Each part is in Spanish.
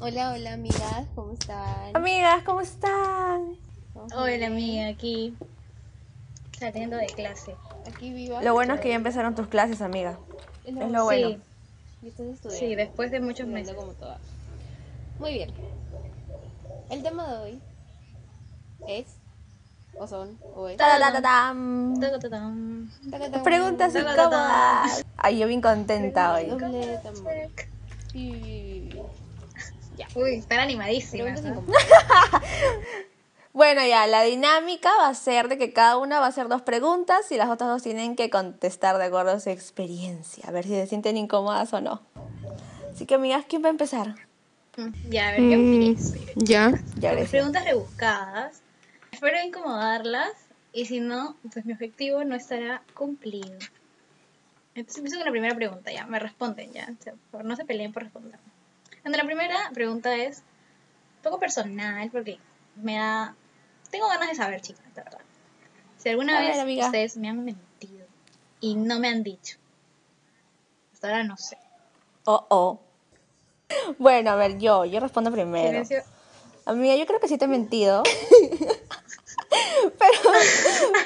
Hola, hola amigas, ¿cómo están? Amigas, ¿cómo están? Hola amiga, aquí saliendo de clase. Aquí viva. Lo bueno es que ya empezaron tus clases, amiga. Es lo bueno. Sí, Y estás estudiando. sí, después de muchos meses. como todas. Muy bien. El tema de hoy es, o son, o es. Tadadadam. Preguntas incómodas. Ay, yo bien contenta hoy. Uy, están animadísimas. Bueno, ya, la dinámica va a ser de que cada una va a hacer dos preguntas y las otras dos tienen que contestar de acuerdo a su experiencia, a ver si se sienten incómodas o no. Así que, amigas, ¿quién va a empezar? Mm, Ya, a ver, yo empiezo. Ya. Ya, preguntas rebuscadas. Espero incomodarlas y si no, pues mi objetivo no estará cumplido. Entonces empiezo con la primera pregunta, ya, me responden ya. O sea, por- no se peleen por responder. Entonces, la primera pregunta es un poco personal porque me da... Tengo ganas de saber, chicas, de verdad. Si alguna ver, vez amiga. ustedes me han mentido y no me han dicho. Hasta ahora no sé. Oh, oh. Bueno, a ver, yo, yo respondo primero. Silencio. Amiga, yo creo que sí te he mentido. pero,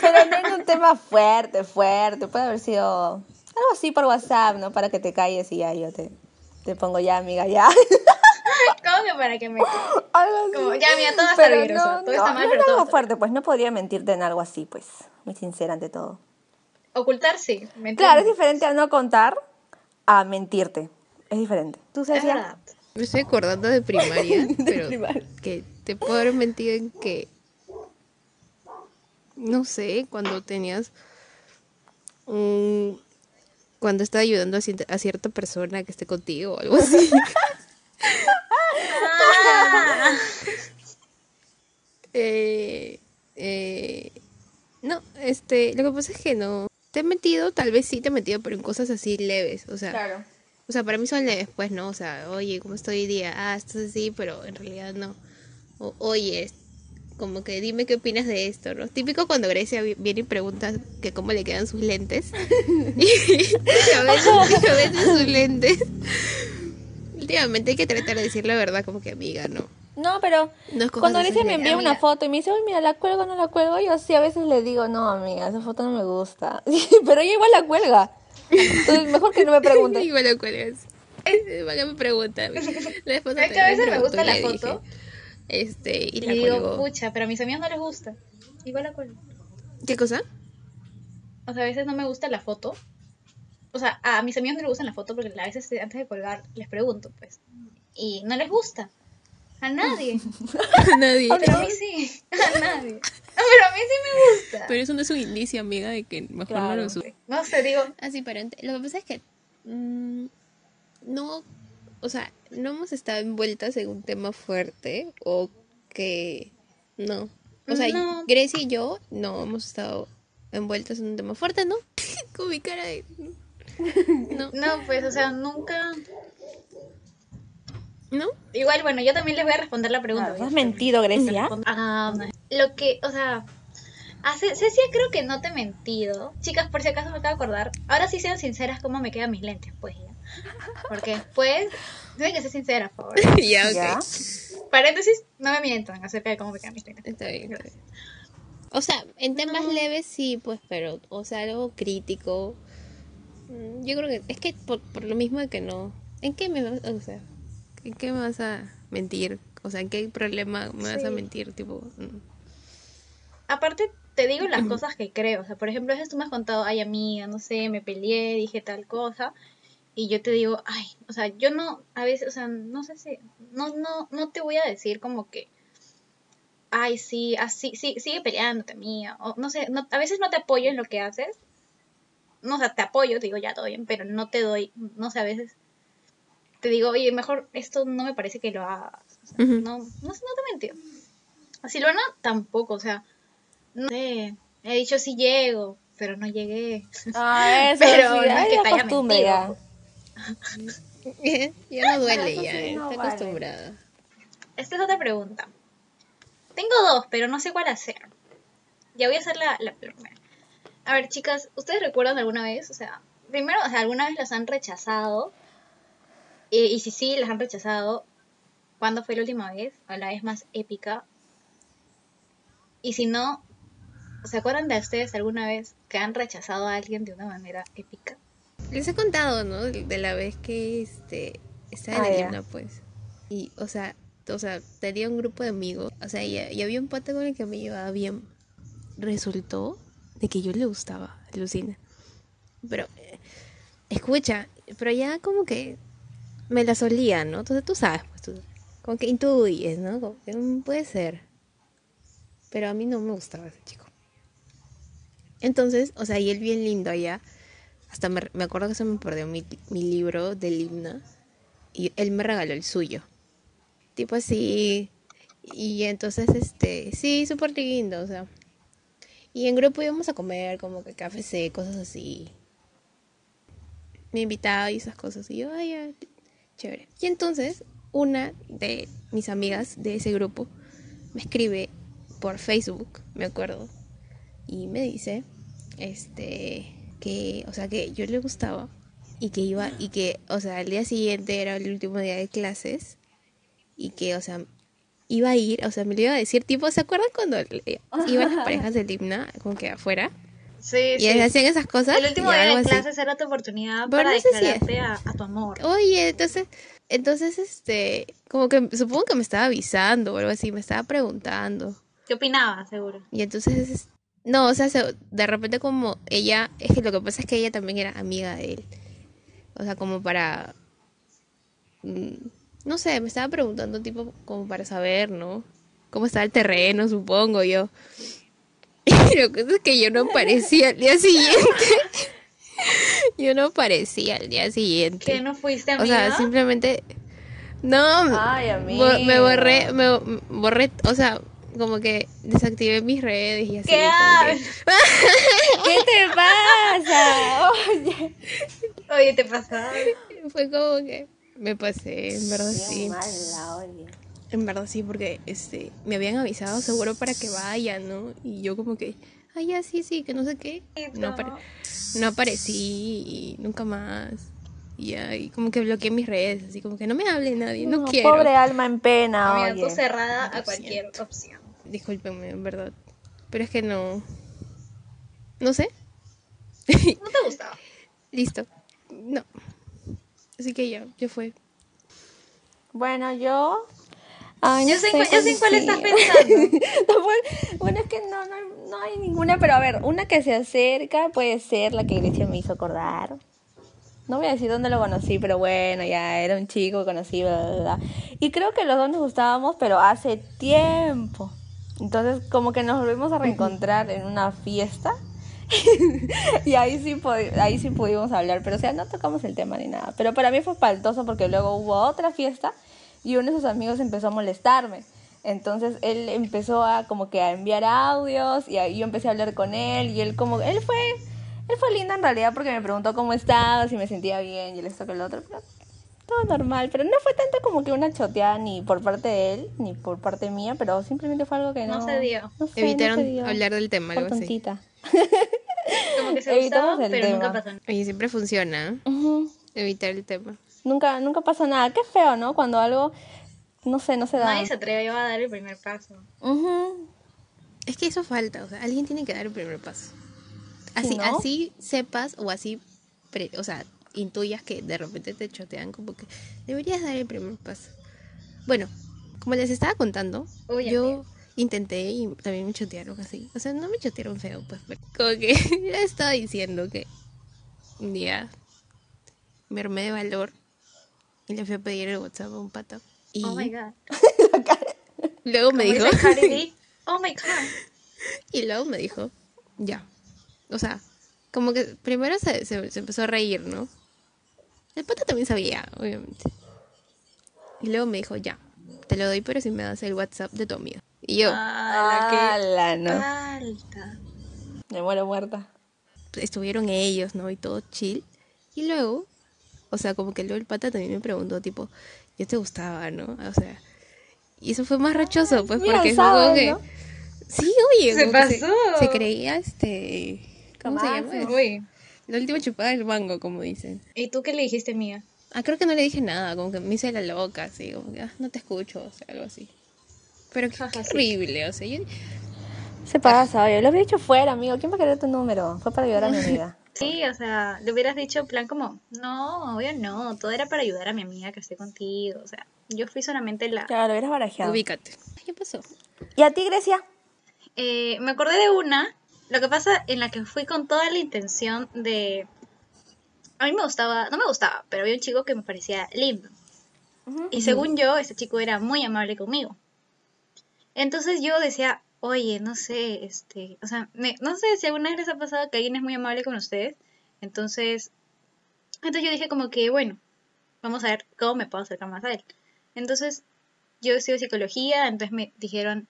pero no en un tema fuerte, fuerte. Puede haber sido algo así por WhatsApp, ¿no? Para que te calles y ya yo te, te pongo ya, amiga, ya. ¿Cómo que para que me... algo así. Como, ya, mira, todo está Pero no, todo está no, mal, no pero era todo algo está fuerte, pues no podría mentirte en algo así, pues. Muy sincera ante todo. Ocultar sí, ¿me Claro, es diferente a no contar a mentirte. Es diferente. ¿Tú Es sabes. Me estoy acordando de primaria, pero primaria. que te puedo haber mentido en que, no sé, cuando tenías un... Cuando estaba ayudando a, cier- a cierta persona que esté contigo o algo así. Eh, eh, no, este, lo que pasa es que no. Te he mentido, tal vez sí te he mentido, pero en cosas así leves. O sea, Claro. o sea, para mí son leves, pues, ¿no? O sea, oye, ¿cómo estoy hoy día? Ah, estás así, pero en realidad no. O, oye, como que dime qué opinas de esto, ¿no? Típico cuando Grecia vi- viene y pregunta que cómo le quedan sus lentes. y a veces, a veces sus lentes. Últimamente hay que tratar de decir la verdad, como que amiga, ¿no. No, pero cuando Grecia me envía una foto y me dice, oye, mira, la cuelgo o no la cuelgo, yo sí a veces le digo, no, amiga, esa foto no me gusta. pero ella igual la cuelga. Entonces, mejor que no me pregunte. Igual lo cuelgas. ¿Para qué me pregunta? La esposa Es que a veces me gusta la dije, foto. Este, y y la digo, cuelgo. pucha, pero a mis amigos no les gusta. Igual la cuelgo. ¿Qué cosa? O sea, a veces no me gusta la foto. O sea, a mis amigos no les gusta la foto porque a veces antes de colgar les pregunto, pues. Y no les gusta. A nadie. Nadie. Pero a mí sí. A nadie. Pero a mí sí me gusta. Pero eso no es un indicio, amiga, de que mejor no lo subes. No sé, digo, Así, pero ent- lo que pasa es que mm, no, o sea, no hemos estado envueltas en un tema fuerte o que no. O sea, No. Grecia y yo no hemos estado envueltas en un tema fuerte, ¿no? Con mi cara de... No, no, pues, o sea, nunca. ¿no? Igual, bueno, yo también les voy a responder la pregunta. Ah, ¿Has mentido, Grecia? Ah, lo que, o sea, a Ce- Cecia creo que no te he mentido. Chicas, por si acaso me acabo de acordar. Ahora sí sean sinceras cómo me quedan mis lentes, pues ya. Porque después, tienen que ser sinceras, por favor. ya, ok. ¿Ya? Paréntesis, no me mientan acerca de cómo me quedan mis lentes. Está bien, bien. O sea, en temas leves sí, pues, pero, o sea, algo crítico. mm, Yo creo que es que por, por lo mismo de que no. ¿En qué me vas, o sea, en qué me vas a mentir? O sea, ¿en qué problema me vas a Sí. mentir? Tipo, mm. Aparte, te digo las cosas que creo. O sea, por ejemplo, a veces tú me has contado, ay, amiga, no sé, me peleé, dije tal cosa. Y yo te digo, ay, o sea, yo no, a veces, o sea, no sé si, no, no, no te voy a decir como que, ay, sí, así, sí, sigue peleándote, amiga. O no sé, no, a veces no te apoyo en lo que haces. No, o sea, te apoyo, te digo, ya todo bien, pero no te doy, no sé, a veces te digo, oye, mejor esto no me parece que lo hagas. O sea, Ujú. no, no, no te mentí. A Silvana tampoco, o sea, no sé, he dicho sí llego, pero no llegué. Ah, eso Pero sí, no es que te haya mentido. ya. no duele, ya, sí no está vale. Esta es otra pregunta. Tengo dos, pero no sé cuál hacer. Ya voy a hacer la, la primera. A ver, chicas, ¿ustedes recuerdan alguna vez? O sea, primero, o sea, ¿alguna vez las han rechazado? Y, y si sí, las han rechazado, ¿cuándo fue la última vez? ¿O la vez más épica? Y si no, ¿se acuerdan de ustedes alguna vez que han rechazado a alguien de una manera épica? Les he contado, ¿no? De la vez que este estaba en Ah, pues. Y, o sea, o sea, tenía un grupo de amigos. O sea, y, y había un pata con el que me llevaba bien. Resultó de que yo le gustaba, alucina. Pero, eh, escucha, pero ya como que me la solía, ¿no? Entonces tú sabes, pues tú, como que intuyes, ¿no? Como que mm, puede ser. Pero a mí no me gustaba ese chico. Entonces, o sea, y él bien lindo allá. Hasta me, me acuerdo que se me perdió mi, mi libro del himno. Y él me regaló el suyo. Tipo así. Y entonces, este, sí, súper lindo, o sea. Y en grupo íbamos a comer, como que café, cosas así. Me invitaba y esas cosas. Y yo, ay, ya, chévere. Y entonces, una de mis amigas de ese grupo me escribe por Facebook, me acuerdo. Y me dice, este, que, o sea, que yo le gustaba. Y que iba, y que, o sea, el día siguiente era el último día de clases. Y que, o sea, iba a ir, o sea, me lo iba a decir, tipo, ¿se acuerdan cuando iban las parejas del himno, como que afuera? Sí, Y hacían esas cosas. El último día de así. clases era tu oportunidad Pero para no sé si declararte a, a tu amor. Oye, entonces, entonces, este, como que supongo que me estaba avisando o algo así, me estaba preguntando. ¿Qué opinabas, seguro? Y entonces, es- no, o sea, se- de repente como ella, es que lo que pasa es que ella también era amiga de él. O sea, como para, mm, no sé, me estaba preguntando tipo como para saber, ¿no? Cómo estaba el terreno, supongo yo. Y lo que pasa es que yo no aparecía al día siguiente. Yo no aparecía al día siguiente. ¿Que no fuiste O amiga? sea, simplemente. No, Ay, me borré, me borré, o sea, como que desactivé mis redes y así. ¿Qué que- ¿Qué te pasa? Oye. Oye, te pasaba. fue como que me pasé, en verdad Bien sí. mala, oye. En verdad sí, porque este me habían avisado seguro para que vaya, ¿no? Y yo como que, ay, ya sí, sí, que no sé qué. No, apare- no aparecí y nunca más. Y y como que bloqueé mis redes, así como que no me hable nadie, no, quiero. Pobre alma en pena, Amiga, oye. cerrada a cualquier opción. Discúlpenme, en verdad. Pero es que no. No sé. ¿No te gustaba? Listo. No. Así que ya, ya fue. Bueno, yo. Ay, Yo no sé, yo sé cuál sí. estás pensando. No, bueno, es que no, no, no hay ninguna, pero a ver, una que se acerca puede ser la que Grecia me hizo acordar. No voy a decir dónde lo conocí, pero bueno, ya era un chico bla. Y creo que los dos nos gustábamos, pero hace tiempo. Entonces, como que nos volvimos a reencontrar en una fiesta. y ahí sí, ahí sí pudimos hablar, pero o sea, no tocamos el tema ni nada. Pero para mí fue faltoso porque luego hubo otra fiesta y uno de sus amigos empezó a molestarme. Entonces él empezó a como que a enviar audios y ahí yo empecé a hablar con él y él como él fue él fue lindo en realidad porque me preguntó cómo estaba, si me sentía bien y esto que el otro, pero todo normal, pero no fue tanto como que una choteada ni por parte de él ni por parte mía, pero simplemente fue algo que no No se dio. no sé, no Evitaron se dio. hablar del tema, Por algo así. Como que se Evitamos el pero tema. nunca pasó nada. Oye, siempre funciona. Ujú. Evitar el tema. Nunca nunca pasó nada. Qué feo, ¿no? Cuando algo no sé, no se da. Nadie se atrevió a dar el primer paso. Es que eso falta, o sea, alguien tiene que dar el primer paso. Así, ¿no? así sepas o así, pre- o sea, intuyas que de repente te chotean, como que deberías dar el primer paso. Bueno, como les estaba contando, Uy, yo intenté y también me chotearon así. O sea, no me chotearon feo, pues, pero como que ya estaba diciendo que un día me armé de valor y le fui a pedir el WhatsApp a un pato. Y Oh my god. luego me dijo... Oh my god. Y luego me dijo, ya. O sea, como que primero se, se, se empezó a reír, ¿no? El pata también sabía, obviamente. Y luego me dijo, ya, te lo doy, pero si me das el WhatsApp de tu amiga. Y yo, Ah, la no. alta. Me muero muerta. estuvieron ellos, ¿no? Y todo chill. Y luego, o sea, como que luego el pata también me preguntó, tipo, yo te gustaba, ¿no? O sea, y eso fue más rachoso, pues, mira, porque fue sabes, como que... ¿no? Sí, oye, Se pasó. Se, creía este. ¿Cómo se llama? Uy. La última chupada del mango, como dicen. ¿Y tú qué le dijiste, amiga? Ah, creo que no le dije nada, como que me hice la loca, así, como que ah, no te escucho, o sea, algo así. Pero qué, qué horrible, o sea, yo, Se pasa, oye. Lo había dicho fuera, amigo. ¿Quién va a querer tu número? Fue para ayudar a mi amiga. Sí, o sea, le hubieras dicho en plan como, no, obvio no, todo era para ayudar a mi amiga que esté contigo, o sea, yo fui solamente la... Claro, lo hubieras barajeado. ubícate. ¿Qué pasó? ¿Y a ti, Grecia? Eh, me acordé de una, lo que pasa en la que fui con toda la intención de... A mí me gustaba, no me gustaba, pero había un chico que me parecía lindo. Y según yo, ese chico era muy amable conmigo. Entonces yo decía, oye, no sé, este, o sea, me- no sé si alguna vez les ha pasado que alguien es muy amable con ustedes. Entonces, entonces yo dije como que, bueno, vamos a ver cómo me puedo acercar más a él. Entonces, yo estudio psicología, entonces me dijeron,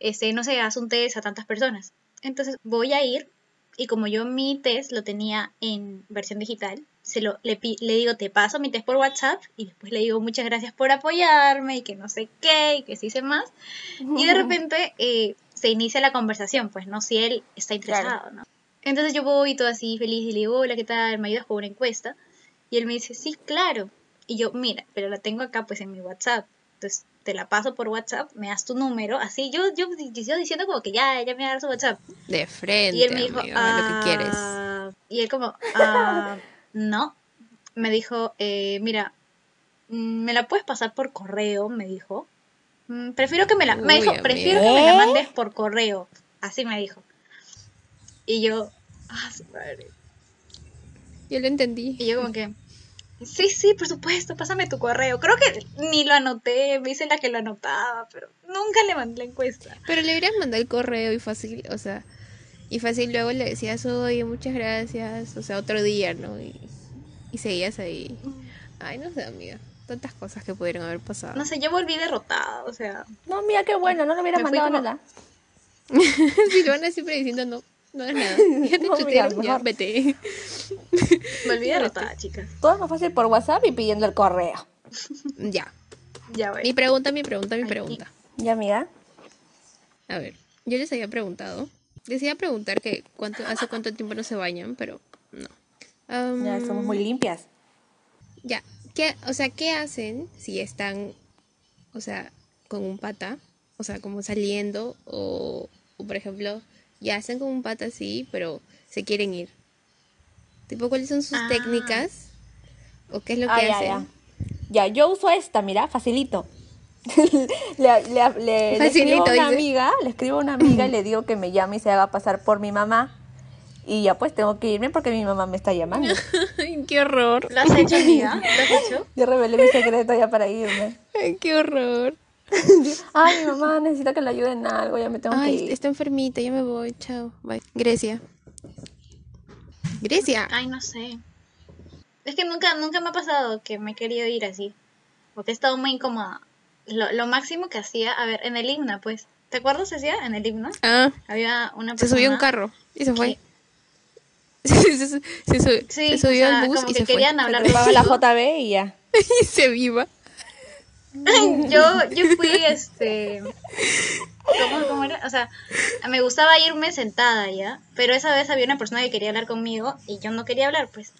este, no sé, haz un test a tantas personas. Entonces voy a ir y como yo mi test lo tenía en versión digital, se lo, le, le digo, te paso mi test por WhatsApp y después le digo muchas gracias por apoyarme y que no sé qué y que sí sé más. Y de repente eh, se inicia la conversación, pues no si él está interesado, ¿no? Entonces yo voy todo así feliz y le digo, hola, ¿qué tal? ¿Me ayudas con una encuesta? Y él me dice, sí, claro. Y yo, mira, pero la tengo acá pues en mi WhatsApp. Entonces te la paso por WhatsApp, me das tu número, así yo, yo, yo diciendo como que ya, ya me va a dar su WhatsApp. De frente, Y él me dijo, amigo, lo que quieres. "Ah", Y él como, "Ah, no. Me dijo, eh, mira, mm, ¿me la puedes pasar por correo? Me dijo. "Mm, Prefiero que me la... Me Uy, dijo, prefiero que me la ¿eh? mandes por correo. Así me dijo. Y yo, ah, su madre. Yo lo entendí. Y yo como que, sí, sí, por supuesto, pásame tu correo. Creo que ni lo anoté, me hice la que lo anotaba, pero nunca le mandé la encuesta. Pero le hubieras mandado el correo y fácil, o sea, y fácil luego le decías, oye, muchas gracias, o sea, otro día, ¿no? Y, y seguías ahí. Ay, no sé, amiga, tantas cosas que pudieron haber pasado. No sé, yo volví derrotada, o sea, No, mira qué bueno. No le hubiera Me fui mandado como- nada. Silvana siempre diciendo, no, no es nada. Ya te No, chutearon, mira, ya, mejor. vete. volví derrotada, chicas. Todo es más fácil por WhatsApp y pidiendo el correo. ya. Ya Mi voy. pregunta, mi pregunta, mi pregunta. ¿Ya, amiga? A ver, yo les había preguntado. Les iba a preguntar que cuánto, hace cuánto tiempo no se bañan, pero no. Ya somos muy limpias. Ya, ¿qué, o sea, ¿qué hacen si están, o sea, con un pata? O sea, como saliendo o, o, por ejemplo, ya están con un pata así, pero se quieren ir. Tipo, ¿cuáles son sus Ah. técnicas? ¿O qué es lo que Ah, ya, hacen? ya. Ya, yo uso esta, mira, facilito. le, le- le- le Facilito, escribo a una dice. amiga, le escribo a una amiga y le digo que me llame y se haga pasar por mi mamá. Y ya pues tengo que irme porque mi mamá me está llamando. Qué horror. ¿Lo has hecho, amiga? ¿Lo has hecho? Yo revelé mi secreto ya para irme. Qué horror. Ay, mi mamá necesita que le ayude en algo, ya me tengo que Ay, ir. está enfermita, ya me voy, chao. Bye. Grecia. Grecia. Ay, no sé. Es que nunca, nunca me ha pasado que me he querido ir así. Porque he estado muy incómoda. Lo, lo máximo que hacía, a ver, en el himno, pues. ¿Te acuerdas, hacía en el himno? Ah, Había una se persona... subió a un carro y se fue. que- Se, se- se su- Sí, se subió o sea, al bus como y que se querían fue. hablar Se la. JB y ya. y se viva. yo, yo fui, este... ¿Cómo, cómo era? O sea, me gustaba irme sentada ya, pero esa vez había una persona que quería hablar conmigo y yo no quería hablar, pues.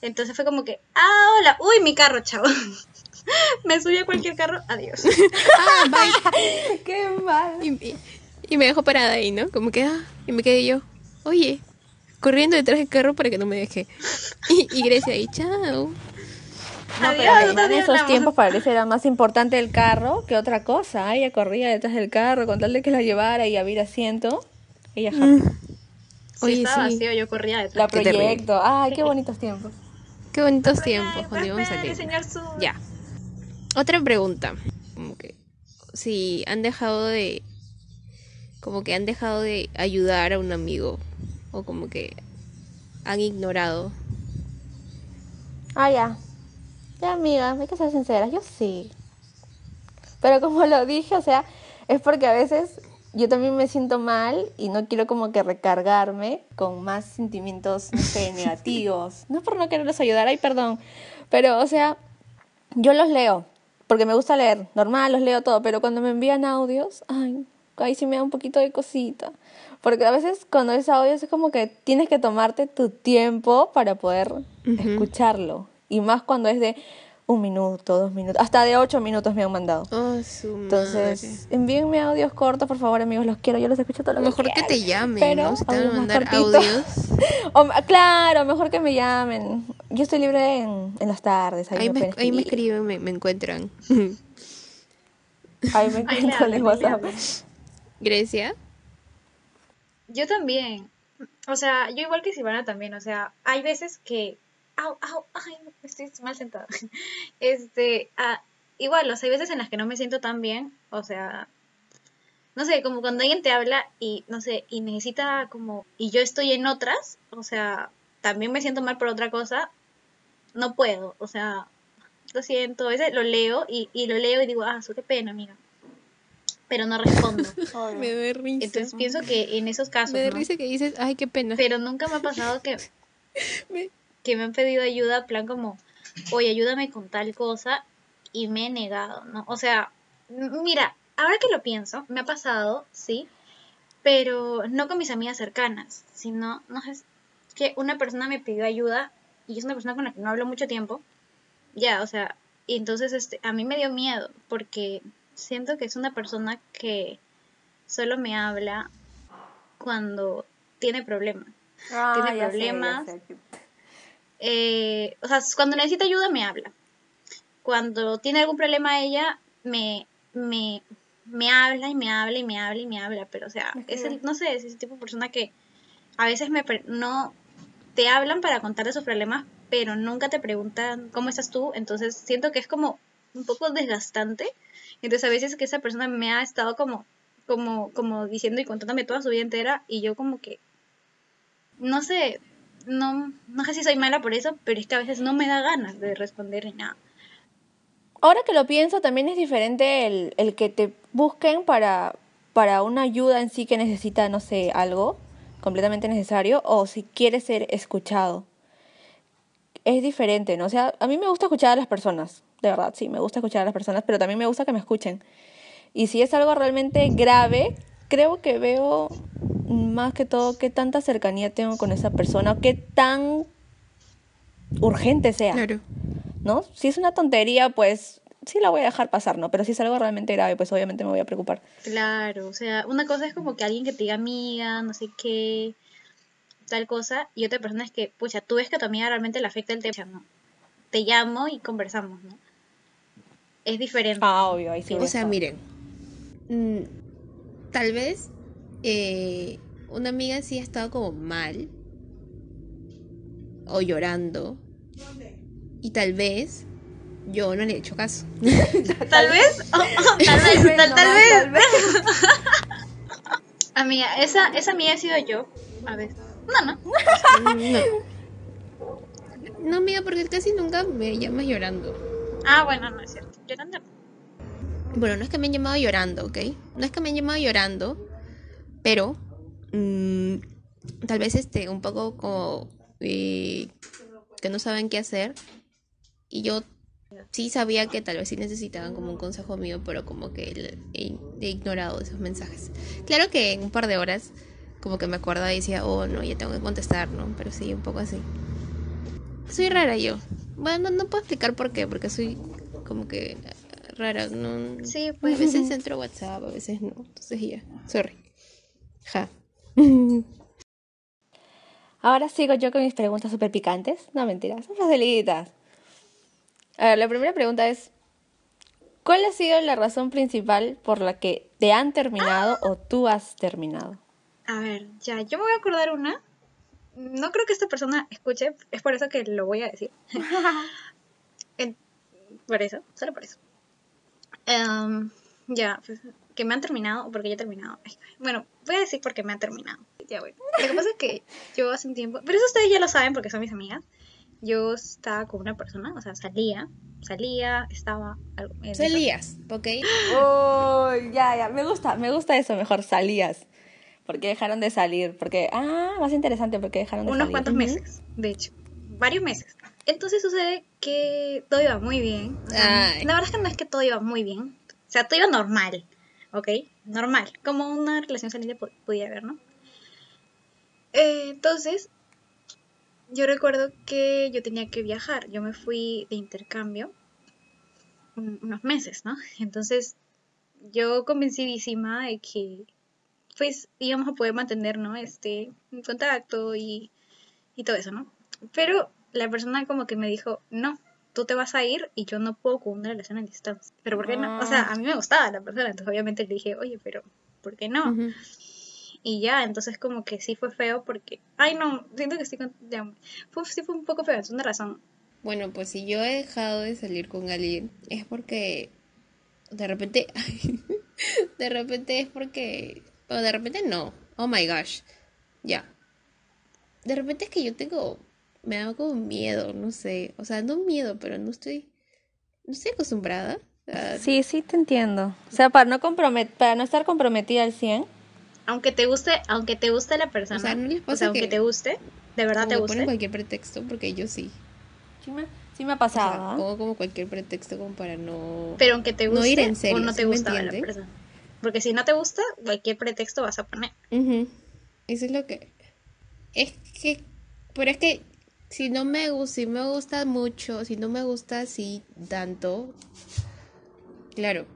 Entonces fue como que, ah, hola, uy, mi carro, chavo. me subí a cualquier carro, adiós. Ah, bye. Qué mal. Y, y- y me dejó parada ahí, ¿no? Como que, ah, y me quedé yo, oye, corriendo detrás del carro para que no me deje. Y, y Grecia ahí, chao. No, Adiós, pero en esos tiempos parece era más importante el carro que otra cosa. Ella corría detrás del carro con tal de que la llevara y había asiento. Ella. Si Oye, estaba sí. vacío, yo corría detrás. La Qué terrible. proyecto. Ay, qué bonitos tiempos. Qué bonitos tiempos cuando íbamos a. Ya. Otra pregunta. Como que si han dejado de como que han dejado de ayudar a un amigo o como que han ignorado. Ah, ya. Ya, amiga, hay que ser sinceras. Yo sí. Pero como lo dije, o sea, es porque a veces yo también me siento mal y no quiero como que recargarme con más sentimientos, no sé, negativos. No es por no quererlos ayudar, ay, perdón. Pero, o sea, yo los leo, porque me gusta leer. Normal, los leo todo, pero cuando me envían audios, ay, ahí sí me da un poquito de cosita. Porque a veces cuando es audio es como que tienes que tomarte tu tiempo para poder escucharlo. Y más cuando es de un minuto, dos minutos, hasta de ocho minutos me han mandado. Oh, su Entonces, madre. envíenme audios cortos, por favor, amigos, los quiero, yo los escucho todo lo Mejor que te llamen, Pero ¿no? Si te van a mandar audios. O- claro, mejor que me llamen. Yo estoy libre en, en las tardes. Ahí, Ahí me, ahí me escriben, me, me encuentran. Ahí me encuentro en WhatsApp. Grecia. Yo también. O sea, yo igual que Silvana también. O sea, hay veces que. Au, au, ay, estoy mal sentada. Este, ah, igual, o sea, hay veces en las que no me siento tan bien. O sea, no sé, como cuando alguien te habla y, no sé, y necesita como. Y yo estoy en otras. O sea, también me siento mal por otra cosa. No puedo. O sea, lo siento. A veces lo leo y, y lo leo y digo, ah, su qué pena, amiga. Pero no respondo. Me da risa. Entonces pienso que en esos casos. me ¿no? risa que dices, ay, qué pena. Pero nunca me ha pasado que, Me- que me han pedido ayuda, plan como, oye, ayúdame con tal cosa, y me he negado, ¿no? O sea, mira, ahora que lo pienso, me ha pasado, sí, pero no con mis amigas cercanas, sino, no sé, que una persona me pidió ayuda y es una persona con la que no hablo mucho tiempo, ya, o sea, y entonces este, a mí me dio miedo, porque siento que es una persona que solo me habla cuando tiene problemas. Ah, Tiene problemas. sé. Eh, o sea, cuando necesita ayuda me habla. Cuando tiene algún problema ella, me, me, me habla y me habla y me habla y me habla. Pero, o sea, es el, no sé, es ese tipo de persona que a veces me no te hablan para contar sus problemas, pero nunca te preguntan cómo estás tú. Entonces siento que es como un poco desgastante. Entonces a veces que esa persona me ha estado como, como, como diciendo y contándome toda su vida entera y yo como que no sé, no, no sé si soy mala por eso, pero es que a veces no me da ganas de responder ni nada. Ahora que lo pienso, también es diferente el, el que te busquen para, para una ayuda en sí que necesita, no sé, algo completamente necesario, o si quieres ser escuchado. Es diferente, ¿no? O sea, a mí me gusta escuchar a las personas, de verdad, sí, me gusta escuchar a las personas, pero también me gusta que me escuchen. Y si es algo realmente grave, creo que veo más que todo qué tanta cercanía tengo con esa persona, o qué tan urgente sea. Claro. ¿no? Si es una tontería, pues sí la voy a dejar pasar, ¿no? Pero si es algo realmente grave, pues obviamente me voy a preocupar. Claro, o sea, una cosa es como que alguien que te diga amiga, no sé qué, tal cosa, y otra persona es que, pucha, tú ves que a tu amiga realmente le afecta el tema, ¿no? Te llamo y conversamos, ¿no? Es diferente. Ah, obvio, ahí sí. O sea, miren, mm, tal vez eh, una amiga sí ha estado como mal o llorando y tal vez yo no le he hecho caso. Tal vez, tal vez, tal, tal nomás, vez. tal vez. Amiga, esa, esa amiga he sido yo, a veces. No, no. No. No, amiga, porque casi nunca me llamas llorando. Ah, bueno, no es cierto. Llorando. Bueno, no es que me han llamado llorando, ¿ok? No es que me han llamado llorando, pero mm, tal vez este, un poco como eh, que no saben qué hacer. Y yo sí sabía que tal vez sí necesitaban como un consejo mío, pero como que he, he ignorado esos mensajes. Claro que en un par de horas como que me acordaba y decía, oh no, ya tengo que contestar, ¿no? Pero sí, un poco así. Soy rara yo. Bueno, no puedo explicar por qué, porque soy como que rara. No, Sí, a pues. veces entro a WhatsApp, a veces no. Entonces ya, sorry. Ja. Ahora sigo yo con mis preguntas súper picantes. No, mentiras, son facilitas. A ver, la primera pregunta es, ¿cuál ha sido la razón principal por la que te han terminado o tú has terminado? A ver, ya, yo me voy a acordar una. No creo que esta persona escuche, es por eso que lo voy a decir. Por eso, solo por eso. Em, ya, pues, que me han terminado o porque yo he terminado. Bueno, voy a decir porque me han terminado. Ya. Lo que pasa es que yo hace un tiempo, pero eso ustedes ya lo saben porque son mis amigas. Yo estaba con una persona, o sea, salía, salía, estaba Salías, ¿ok? Oh, ya, ya, me gusta, me gusta eso mejor, salías. ¿Por qué dejaron de salir? Porque, ah, más interesante, ¿por qué dejaron de unos salir? cuantos Ujú. meses, de hecho, varios meses. Entonces sucede que todo iba muy bien. O sea, la verdad es que no es que todo iba muy bien, o sea, todo iba normal. ¿Ok? Normal, como una relación pu- pudiera haber, ¿no? Entonces, yo recuerdo que yo tenía que viajar, yo me fui de intercambio un- unos meses, ¿no? Entonces, yo convencidísima de que, pues, íbamos a poder mantener, ¿no? Este, contacto y, y todo eso, ¿no? Pero la persona como que me dijo, no, tú te vas a ir y yo no puedo con una relación a distancia. Pero ¿por qué no? O sea, a mí me gustaba la persona, entonces obviamente le dije, oye, pero ¿por qué no? Ujú. Y ya, entonces como que sí fue feo porque, ay no, siento que estoy con... ya, fue, sí fue un poco feo, es una razón. Bueno, pues si yo he dejado de salir con alguien es porque de repente, de repente es porque, o de repente no, oh my gosh, ya. De repente es que yo tengo, me da como miedo, no sé, o sea, no miedo, pero no estoy, no estoy acostumbrada. o sea, Sí, sí te entiendo. O sea, para no compromet para no estar comprometida al 100. Aunque te guste, aunque te guste la persona, O sea, ¿no les pasa aunque que- te guste, de verdad como te guste. ponen cualquier pretexto, porque yo sí. Sí me, sí me ha O sea, pasado. pongo como cualquier pretexto como para no... Pero aunque te No guste ir en serio, o no te ¿sí me gustaba la persona. Porque si no te gusta, cualquier pretexto vas a poner. Ujú. Eso es lo que... Es que... Pero es que si no me gusta, si me gusta mucho, si no me gusta así tanto, claro,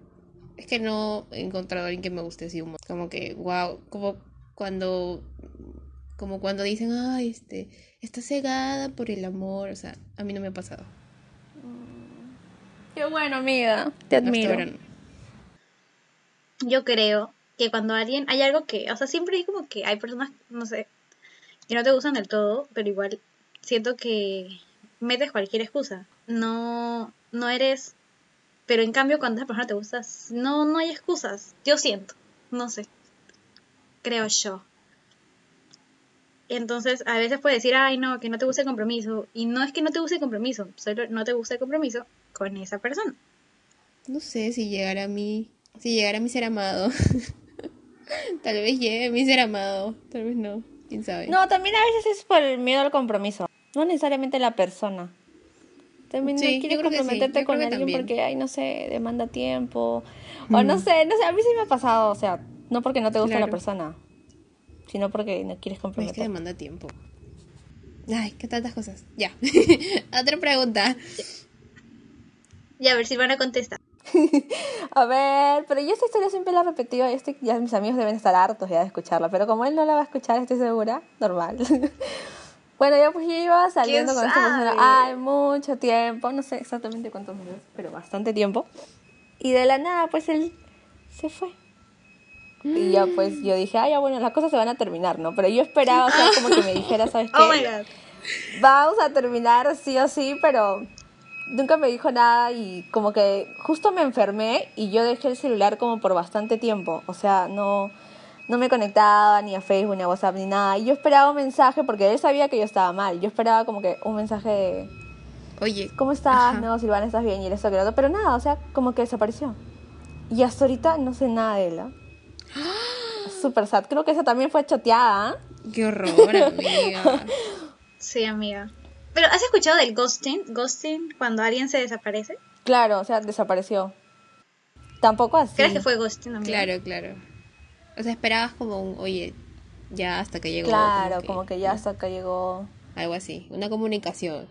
es que no he encontrado a alguien que me guste así un montón. Como que, wow, como cuando... Como cuando dicen, ay, este, está cegada por el amor, o sea, a mí no me ha pasado. Qué bueno, amiga. Te Hasta admiro. ahora no. Yo creo que cuando alguien, hay algo que, o sea, siempre hay como que hay personas, no sé, que no te gustan del todo, pero igual siento que metes cualquier excusa. No, no eres, pero en cambio cuando esa persona te gusta, no, no hay excusas. Yo siento, no sé, creo yo. Entonces, a veces puedes decir, ay, no, que no te gusta el compromiso. Y no es que no te guste el compromiso, solo no te gusta el compromiso con esa persona. No sé si llegara a mí, si llegara a mi ser amado. Tal vez llegue a mi ser amado, tal vez no, quién sabe. No, también a veces es por el miedo al compromiso. No necesariamente la persona. También Sí, no quieres sí, comprometerte con alguien también. porque, ay, no sé, demanda tiempo. O no sé, no sé, a mí sí me ha pasado, o sea, no porque no te gusta la persona, sino porque no quieres es que comprometer. demanda tiempo. Ay, qué tantas cosas. Ya. Otra pregunta. Y a ver si van a contestar. A ver, pero yo esta historia siempre la he repetido y estoy, ya mis amigos deben estar hartos ya de escucharla, pero como él no la va a escuchar, estoy segura, normal. bueno, ya pues yo iba saliendo con esta persona, ay, mucho tiempo, no sé exactamente cuántos meses, pero bastante tiempo. Y de la nada, pues él se fue. Y ya pues yo dije, ay, ya bueno, las cosas se van a terminar, ¿no? Pero yo esperaba, o sea, como que me dijera, ¿sabes qué? Oh my god. vamos a terminar sí o sí, pero nunca me dijo nada y como que justo me enfermé y yo dejé el celular como por bastante tiempo. O sea, no, no me conectaba ni a Facebook, ni a WhatsApp, ni nada. Y yo esperaba un mensaje porque él sabía que yo estaba mal. Yo esperaba como que un mensaje de, Oye, ¿cómo estás? Ajá. No, Silvana, ¿estás bien? Y esto que lo otro. Pero nada, o sea, como que desapareció. Y hasta ahorita no sé nada de él. ¿ah? Súper sad. Creo que esa también fue choteada. ¿ah? qué horror, amiga. Sí, amiga. Pero ¿has escuchado del ghosting? Ghosting cuando alguien se desaparece. Claro, o sea, desapareció. Tampoco así. ¿Crees que fue ghosting, amiga? Claro, claro. O sea, esperabas como un, oye, ya hasta que llegó. Claro, como que ya hasta acá llegó Algo así, una comunicación.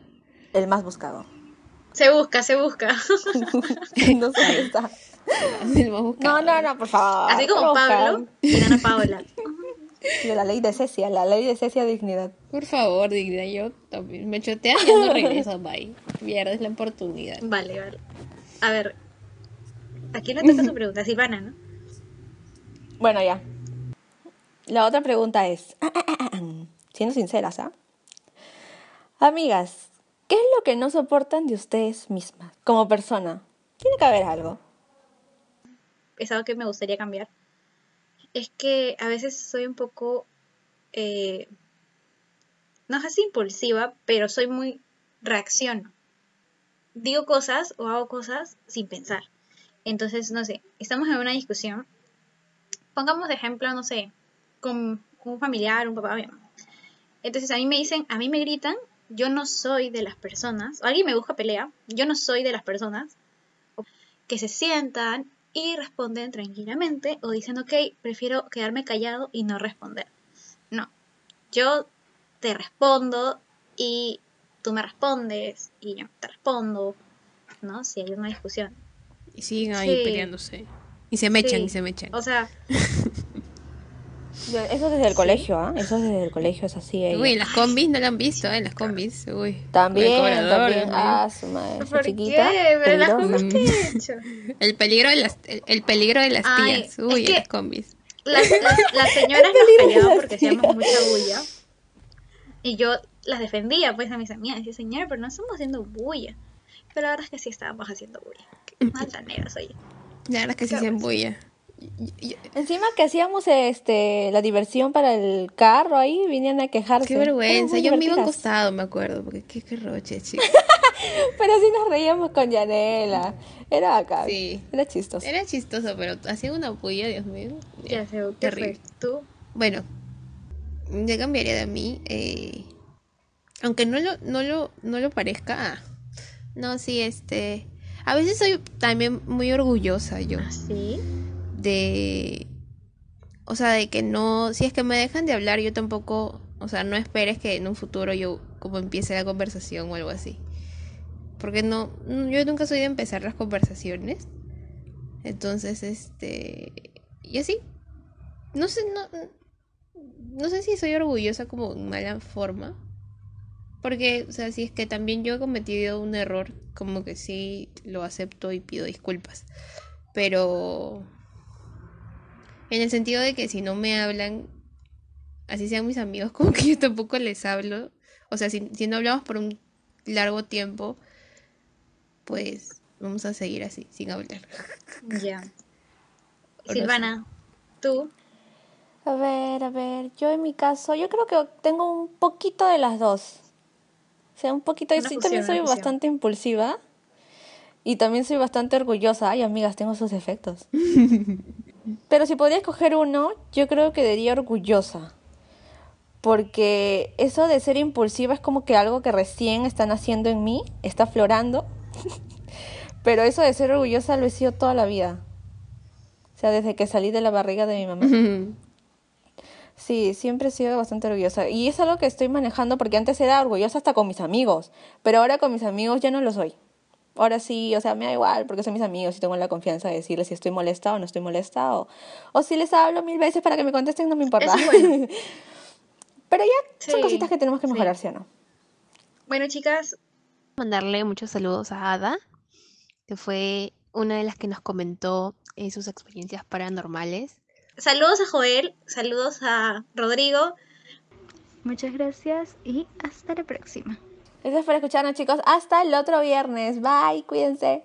el más buscado. Se busca, se busca. no sé dónde está. El más buscado. No, no, no, por favor. Así como ¿cómo Pablo buscar? y Ana Paola. De la ley de Cecia, la ley de Cecia dignidad. Por favor, dignidad, yo también. Me chotean y no regreso, bye. Pierdes la oportunidad. Vale, vale. A ver. ¿A quién le toca su pregunta? Silvana, ¿no? Bueno, ya. La otra pregunta es, siendo sinceras, ¿ah? Amigas, ¿qué es lo que no soportan de ustedes mismas como persona? Tiene que haber algo. es algo que me gustaría cambiar. Es que a veces soy un poco, eh, no es así impulsiva, pero soy muy reacciono. Digo cosas o hago cosas sin pensar. Entonces, no sé, estamos en una discusión. Pongamos de ejemplo, no sé, con un familiar, un papá, mi mamá. Entonces a mí me dicen, a mí me gritan, yo no soy de las personas, o alguien me busca pelea, yo no soy de las personas que se sientan y responden tranquilamente o dicen, ok, prefiero quedarme callado y no responder. No, yo te respondo y tú me respondes y yo te respondo, ¿no? Si hay una discusión. Y siguen ahí Sí. peleándose. Y se mechan, Sí. y se mechan. O sea, Eso desde el colegio, ¿ah? Eso desde el colegio es así. ella. Uy, las combis no la han visto, ¿eh? Las combis. Uy. También, El cobrador, también. ¿no? Ah, su madre, ¿por chiquita. qué? Pero las cosas que he hecho. El peligro de las, el, el peligro de las Ay, tías. Uy, es las combis. Las, las, las señoras nos callaban porque hacíamos mucha bulla. Y yo las defendía, pues, a mis amigas. Decía, señora, pero no estamos haciendo bulla. Pero la verdad es que sí estábamos haciendo bulla. Qué altaneras, oye. La verdad es que sí se embulla. Encima que hacíamos este la diversión para el carro ahí, vinieron a quejarse. Qué vergüenza. Yo me iba a un divertidas. costado, me acuerdo. Porque qué, qué roche, chico. Pero sí nos reíamos con Yanela. Era acá. Sí. Era chistoso. Era chistoso, pero hacía una bulla, Dios mío. Ya sé, ¿qué terrible. fue? ¿Tú? Bueno, yo cambiaría de mí. eh, aunque no lo, no lo, no lo parezca. ah, no, sí, este. A veces soy también muy orgullosa yo. ¿Sí? de o sea de que no si es que me dejan de hablar yo tampoco o sea no esperes que en un futuro yo como empiece la conversación o algo así porque no yo nunca soy de empezar las conversaciones entonces este y así no sé no no sé si soy orgullosa como en mala forma porque o sea si es que también yo he cometido un error como que sí lo acepto y pido disculpas pero en el sentido de que si no me hablan, así sean mis amigos, como que yo tampoco les hablo. O sea, si, si no hablamos por un largo tiempo, pues vamos a seguir así, sin hablar. Ya. Silvana, ¿tú? A ver, a ver, yo en mi caso, yo creo que tengo un poquito de las dos. Sea, un poquito, fusión, también soy bastante impulsiva y también soy bastante orgullosa. Ay, amigas, tengo sus defectos. Pero si podría escoger uno, yo creo que diría orgullosa. Porque eso de ser impulsiva es como que algo que recién está naciendo en mí, está florando. Pero eso de ser orgullosa lo he sido toda la vida. O sea, desde que salí de la barriga de mi mamá. Sí, siempre he sido bastante orgullosa. Y es algo que estoy manejando porque antes era orgullosa hasta con mis amigos. Pero ahora con mis amigos ya no lo soy. Ahora sí, o sea, me da igual porque son mis amigos y tengo la confianza de decirles si estoy molesta o no estoy molesta. O, o si les hablo mil veces para que me contesten, no me importa. Eso es bueno. Pero ya son Sí, cositas que tenemos que sí. mejorar, ¿sí o no? Bueno, chicas, Mandarle muchos saludos a Ada, que fue una de las que nos comentó eh, sus experiencias paranormales. Saludos a Joel, saludos a Rodrigo. Muchas gracias y hasta la próxima. Gracias por escucharnos, chicos. Hasta el otro viernes. Bye, cuídense.